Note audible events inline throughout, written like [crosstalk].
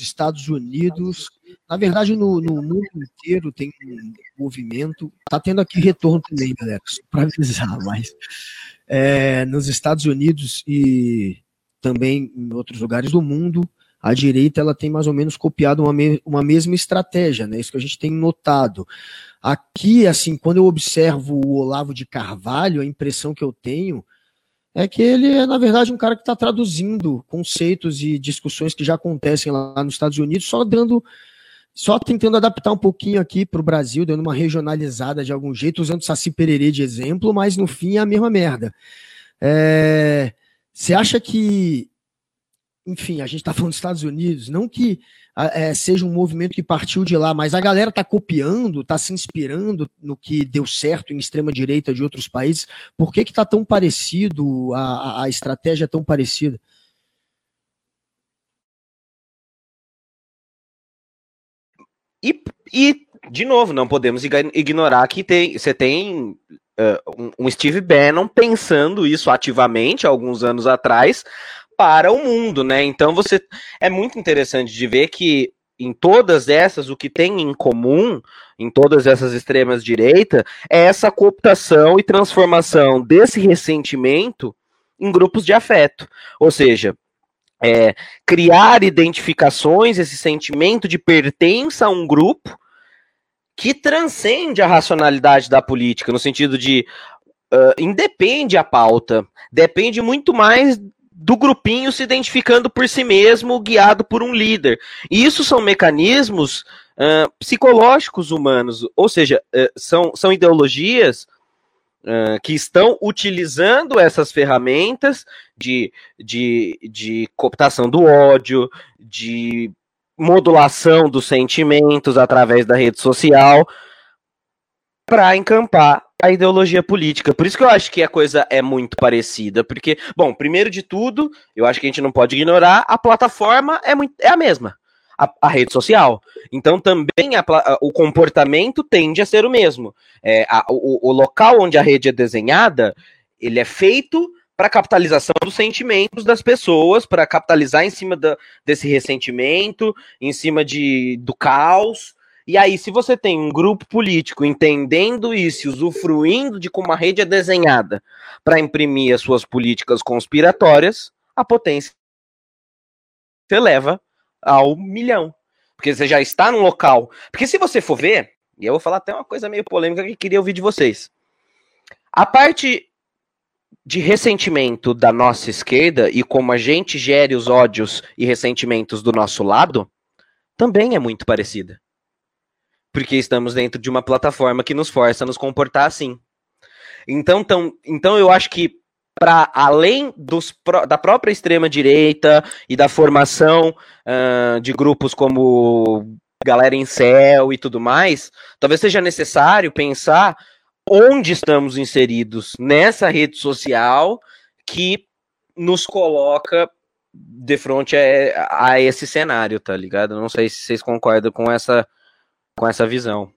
Estados Unidos, na verdade no, no mundo inteiro tem um movimento, está tendo aqui retorno também, galera, para avisar, [laughs] mas é, nos Estados Unidos e também em outros lugares do mundo, a direita ela tem mais ou menos copiado uma, me uma mesma estratégia, né? Isso que a gente tem notado. Aqui, assim, quando eu observo o Olavo de Carvalho, a impressão que eu tenho é que ele é, na verdade, um cara que está traduzindo conceitos e discussões que já acontecem lá nos Estados Unidos, só dando, só tentando adaptar um pouquinho aqui para o Brasil, dando uma regionalizada de algum jeito, usando Saci Pererê de exemplo, mas no fim é a mesma merda. É, você acha que, enfim, a gente está falando dos Estados Unidos, não que é, seja um movimento que partiu de lá, mas a galera está copiando, está se inspirando no que deu certo em extrema-direita de outros países. Por que está tão parecido, a, a estratégia é tão parecida? E, e, de novo, não podemos ignorar que tem, você tem uh, um Steve Bannon pensando isso ativamente alguns anos atrás, para o mundo, né? Então você é muito interessante de ver que em todas essas o que tem em comum em todas essas extremas direita é essa cooptação e transformação desse ressentimento em grupos de afeto, ou seja, é, criar identificações, esse sentimento de pertença a um grupo que transcende a racionalidade da política, no sentido de uh, independe a pauta, depende muito mais do grupinho se identificando por si mesmo, guiado por um líder. E isso são mecanismos uh, psicológicos humanos, ou seja, uh, são, são ideologias uh, que estão utilizando essas ferramentas de, de, de cooptação do ódio, de modulação dos sentimentos através da rede social para encampar a ideologia política. Por isso que eu acho que a coisa é muito parecida. Porque, bom, primeiro de tudo, eu acho que a gente não pode ignorar, a plataforma é, muito, é a mesma. A, a rede social. Então também a, a, o comportamento tende a ser o mesmo. É, o, o local onde a rede é desenhada, ele é feito para capitalização dos sentimentos das pessoas, para capitalizar em cima da, desse ressentimento, em cima de, do caos. E aí, se você tem um grupo político entendendo isso, usufruindo de como a rede é desenhada para imprimir as suas políticas conspiratórias, a potência se eleva ao milhão. Porque você já está num local. Porque se você for ver, e eu vou falar até uma coisa meio polêmica que queria ouvir de vocês. A parte de ressentimento da nossa esquerda e como a gente gere os ódios e ressentimentos do nosso lado também é muito parecida porque estamos dentro de uma plataforma que nos força a nos comportar assim. Então, tão, então eu acho que para além dos, da própria extrema direita e da formação uh, de grupos como galera em céu e tudo mais, talvez seja necessário pensar onde estamos inseridos nessa rede social que nos coloca de frente a, a esse cenário, tá ligado? Não sei se vocês concordam com essa com essa visão.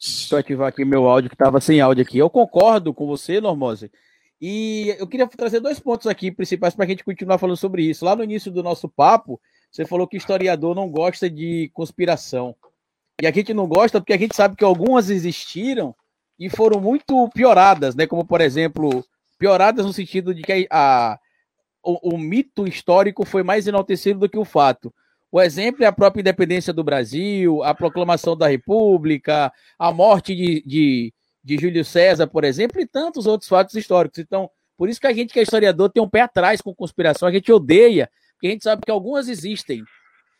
Deixa eu ativar aqui meu áudio, que estava sem áudio aqui. Eu concordo com você, Normose. E eu queria trazer dois pontos aqui principais para a gente continuar falando sobre isso. Lá no início do nosso papo, você falou que historiador não gosta de conspiração. E a gente não gosta porque a gente sabe que algumas existiram e foram muito pioradas, né? Como, por exemplo, pioradas no sentido de que a, a o, o, mito histórico foi mais enaltecido do que o fato. O exemplo é a própria independência do Brasil, a proclamação da República, a morte de, de, de Júlio César, por exemplo, e tantos outros fatos históricos. Então, por isso que a gente que é historiador tem um pé atrás com conspiração, a gente odeia, porque a gente sabe que algumas existem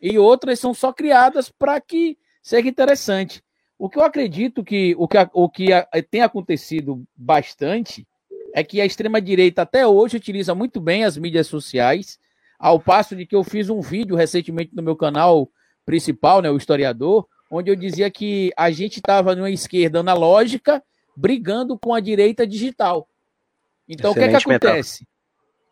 e outras são só criadas para que seja interessante. O que eu acredito que o que, o que tem acontecido bastante é que a extrema-direita até hoje utiliza muito bem as mídias sociais ao passo de que eu fiz um vídeo recentemente no meu canal principal, né, o historiador, onde eu dizia que a gente estava numa esquerda analógica brigando com a direita digital. Então, Excelente o que é que acontece?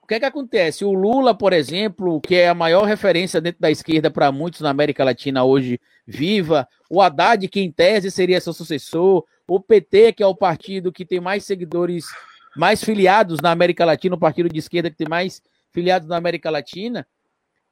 O que é que acontece? O Lula, por exemplo, que é a maior referência dentro da esquerda para muitos na América Latina hoje, viva. O Haddad, que em tese seria seu sucessor. O PT, que é o partido que tem mais seguidores, mais filiados na América Latina, o partido de esquerda que tem mais filiados na América Latina,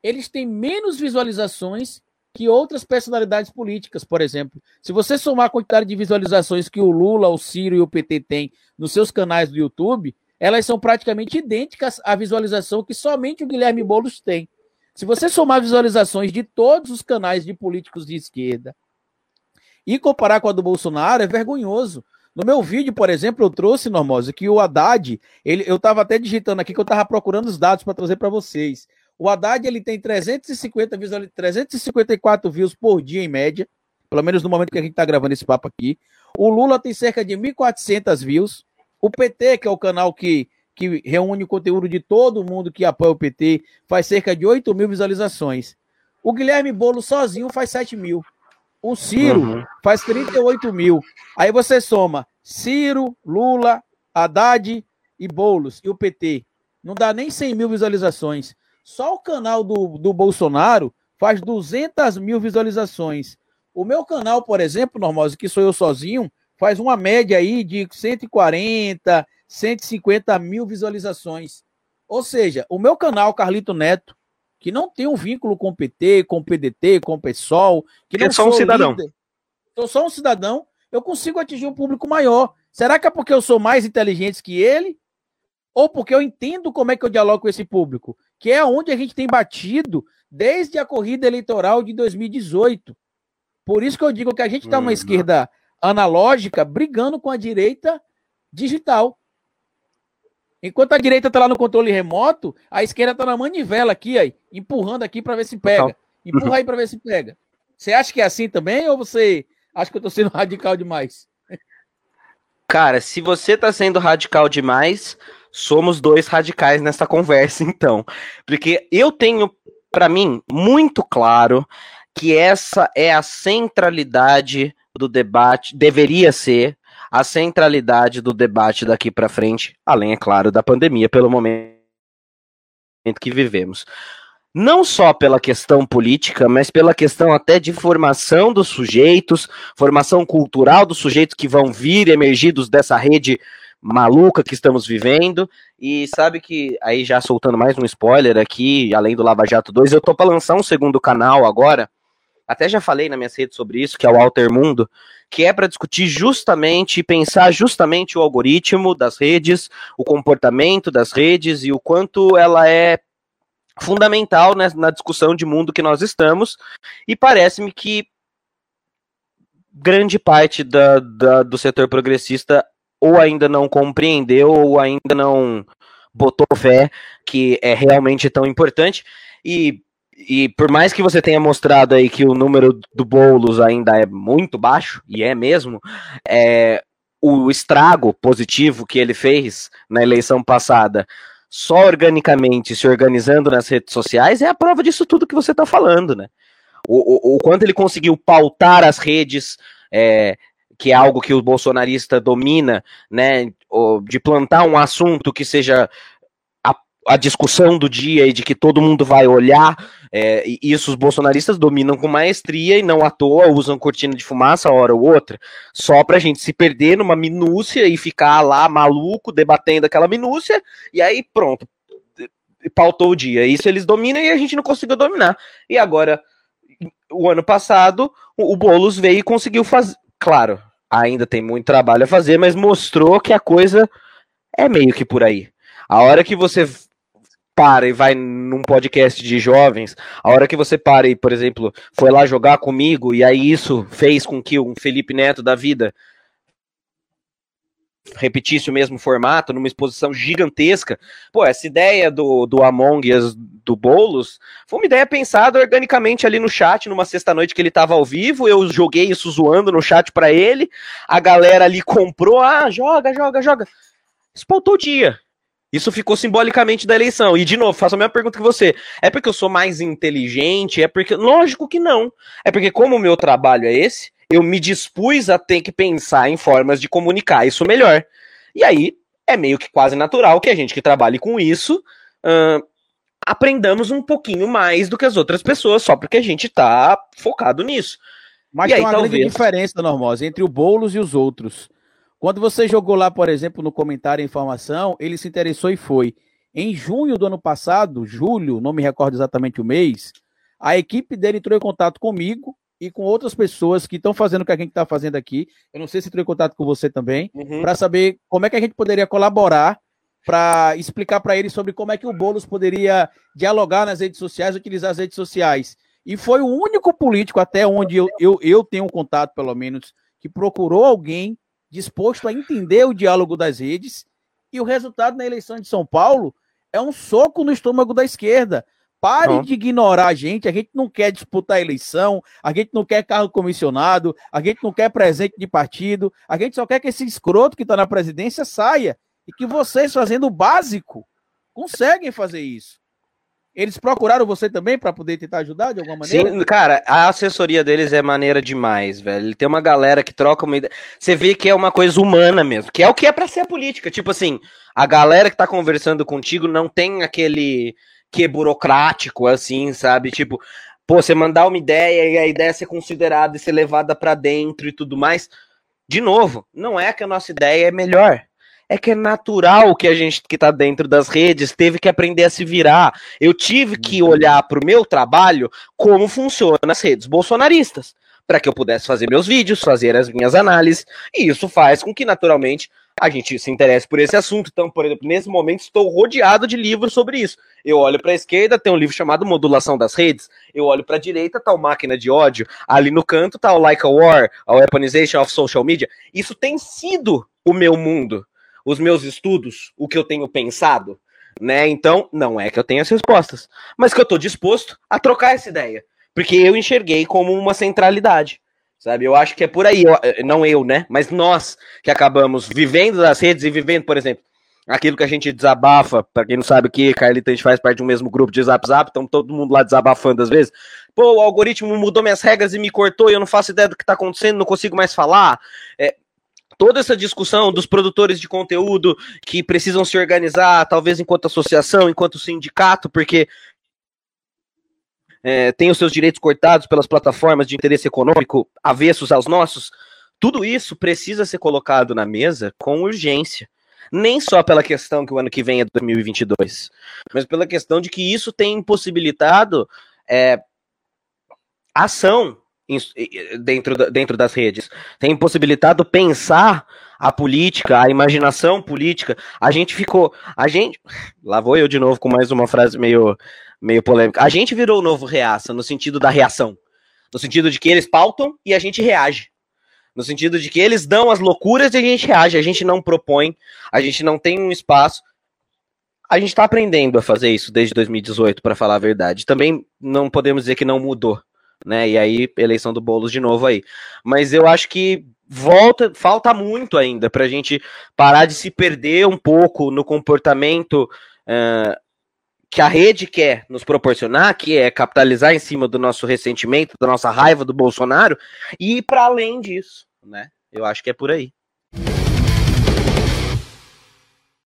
eles têm menos visualizações que outras personalidades políticas, por exemplo. Se você somar a quantidade de visualizações que o Lula, o Ciro e o PT têm nos seus canais do YouTube, elas são praticamente idênticas à visualização que somente o Guilherme Boulos tem. Se você somar visualizações de todos os canais de políticos de esquerda e comparar com a do Bolsonaro, é vergonhoso. No meu vídeo, por exemplo, eu trouxe, Normosa, que o Haddad, ele, eu estava até digitando aqui que eu estava procurando os dados para trazer para vocês. O Haddad ele tem 350 visual... 354 views por dia em média, pelo menos no momento que a gente está gravando esse papo aqui. O Lula tem cerca de 1.400 views. O PT, que é o canal que, que reúne o conteúdo de todo mundo que apoia o PT, faz cerca de 8 mil visualizações. O Guilherme Bolo sozinho faz 7 mil. O Ciro uhum. faz 38 mil. Aí você soma Ciro, Lula, Haddad e Boulos e o PT. Não dá nem 100 mil visualizações. Só o canal do, do Bolsonaro faz 200 mil visualizações. O meu canal, por exemplo, Normosa, que sou eu sozinho, faz uma média aí de 140, 150 mil visualizações. Ou seja, o meu canal, Carlito Neto, que não tem um vínculo com o PT, com o PDT, com o PSOL, que não é só um cidadão. Líder, sou só um cidadão, eu consigo atingir um público maior. Será que é porque eu sou mais inteligente que ele? Ou porque eu entendo como é que eu dialogo com esse público? que é onde a gente tem batido desde a corrida eleitoral de 2018. Por isso que eu digo que a gente está uma uhum. esquerda analógica brigando com a direita digital. Enquanto a direita está lá no controle remoto, a esquerda está na manivela aqui, aí, empurrando aqui para ver se pega. Empurra aí para ver se pega. Você acha que é assim também ou você acha que eu estou sendo [laughs] radical demais? Cara, se você está sendo radical demais, somos dois radicais nessa [laughs] conversa, então. Porque eu tenho, para mim, muito claro que essa é a centralidade do debate, deveria ser a centralidade do debate daqui para frente, além, é claro, da pandemia, pelo momento que vivemos. Não só pela questão política, mas pela questão até de formação dos sujeitos, formação cultural dos sujeitos que vão vir emergidos dessa rede maluca que estamos vivendo. E sabe que, aí já soltando mais um spoiler aqui, além do Lava Jato 2, eu tô para lançar um segundo canal agora. Até já falei na minha rede sobre isso, que é o Alter Mundo, que é para discutir justamente, pensar justamente o algoritmo das redes, o comportamento das redes e o quanto ela é fundamental né, na discussão de mundo que nós estamos. E parece-me que grande parte da, da, do setor progressista ou ainda não compreendeu ou ainda não botou fé que é realmente tão importante. E, e por mais que você tenha mostrado aí que o número do Boulos ainda é muito baixo, e é mesmo, é, o estrago positivo que ele fez na eleição passada, só organicamente se organizando nas redes sociais, é a prova disso tudo que você está falando, né? O, o, o, quanto ele conseguiu pautar as redes, é, que é algo que o bolsonarista domina, né, de plantar um assunto que seja a, a discussão do dia e de que todo mundo vai olhar, é, isso os bolsonaristas dominam com maestria e não à toa usam cortina de fumaça hora ou outra, só pra gente se perder numa minúcia e ficar lá maluco debatendo aquela minúcia, e aí pronto, pautou o dia. Isso eles dominam e a gente não conseguiu dominar. E agora, o ano passado, o Boulos veio e conseguiu fazer. Claro, ainda tem muito trabalho a fazer, mas mostrou que a coisa é meio que por aí. A hora que você para e vai num podcast de jovens, a hora que você para e, por exemplo, foi lá jogar comigo, e aí isso fez com que um Felipe Neto da vida repetisse o mesmo formato, numa exposição gigantesca. Pô, essa ideia do, do Among Us do Boulos foi uma ideia pensada organicamente ali no chat, numa sexta-noite que ele tava ao vivo. Eu joguei isso zoando no chat para ele. A galera ali comprou, ah, joga, joga, joga. Espaltou o dia. Isso ficou simbolicamente da eleição. E, de novo, faço a mesma pergunta que você. É porque eu sou mais inteligente? É porque. Lógico que não. É porque, como o meu trabalho é esse, eu me dispus a ter que pensar em formas de comunicar isso melhor. E aí é meio que quase natural que a gente que trabalhe com isso uh, aprendamos um pouquinho mais do que as outras pessoas, só porque a gente tá focado nisso. Mas e tem aí, uma talvez... grande diferença, Normosa, entre o Boulos e os outros. Quando você jogou lá, por exemplo, no comentário informação, ele se interessou e foi. Em junho do ano passado, julho, não me recordo exatamente o mês, a equipe dele entrou em contato comigo e com outras pessoas que estão fazendo o que a gente está fazendo aqui. Eu não sei se entrou em contato com você também, uhum. para saber como é que a gente poderia colaborar para explicar para eles sobre como é que o Boulos poderia dialogar nas redes sociais, utilizar as redes sociais. E foi o único político, até onde eu, eu, eu tenho um contato, pelo menos, que procurou alguém disposto a entender o diálogo das redes. E o resultado na eleição de São Paulo é um soco no estômago da esquerda. Pare não. de ignorar a gente. A gente não quer disputar a eleição, a gente não quer carro comissionado, a gente não quer presente de partido, a gente só quer que esse escroto que está na presidência saia. E que vocês, fazendo o básico, conseguem fazer isso. Eles procuraram você também para poder tentar ajudar de alguma maneira? Sim, cara, a assessoria deles é maneira demais, velho. Tem uma galera que troca uma ideia. Você vê que é uma coisa humana mesmo, que é o que é para ser a política. Tipo assim, a galera que tá conversando contigo não tem aquele que é burocrático, assim, sabe? Tipo, pô, você mandar uma ideia e a ideia ser considerada e ser levada para dentro e tudo mais. De novo, não é que a nossa ideia é melhor. É que é natural que a gente que está dentro das redes teve que aprender a se virar. Eu tive que uhum. olhar para o meu trabalho como funciona as redes bolsonaristas, para que eu pudesse fazer meus vídeos, fazer as minhas análises, e isso faz com que naturalmente a gente se interessa por esse assunto. Então, por exemplo, nesse momento estou rodeado de livros sobre isso. Eu olho para a esquerda, tem um livro chamado Modulação das Redes. Eu olho para a direita, tá o Máquina de Ódio. Ali no canto tá o Like a War, a Weaponization of Social Media. Isso tem sido o meu mundo, os meus estudos, o que eu tenho pensado, né? Então, não é que eu tenha as respostas, mas que eu estou disposto a trocar essa ideia, porque eu enxerguei como uma centralidade. Sabe, eu acho que é por aí, eh, não eu, né? Mas nós que acabamos vivendo das redes e vivendo, por exemplo, aquilo que a gente desabafa, para quem não sabe o que, Carlita, a gente faz parte de um mesmo grupo de Zap Zap, então todo mundo lá desabafando às vezes. Pô, o algoritmo mudou minhas regras e me cortou e eu não faço ideia do que tá acontecendo, não consigo mais falar. É, toda essa discussão dos produtores de conteúdo que precisam se organizar, talvez enquanto associação, enquanto sindicato, porque é, tem os seus direitos cortados pelas plataformas de interesse econômico avessos aos nossos, tudo isso precisa ser colocado na mesa com urgência. Nem só pela questão que o ano que vem é 2022, mas pela questão de que isso tem impossibilitado é, ação dentro, dentro das redes, tem impossibilitado pensar a política, a imaginação política. A gente ficou. A gente. [laughs] Lá vou eu de novo com mais uma frase meio meio polêmica. A gente virou o novo reaça no sentido da reação. No sentido de que eles pautam e a gente reage. No sentido de que eles dão as loucuras e a gente reage. A gente não propõe, a gente não tem um espaço. A gente está aprendendo a fazer isso desde 2018, para falar a verdade. Também não podemos dizer que não mudou, né? E aí, eleição do Boulos de novo aí. Mas eu acho que volta, falta muito ainda para a gente parar de se perder um pouco no comportamento uh, que a rede quer nos proporcionar, que é capitalizar em cima do nosso ressentimento, da nossa raiva do Bolsonaro, e ir para além disso, né? Eu acho que é por aí.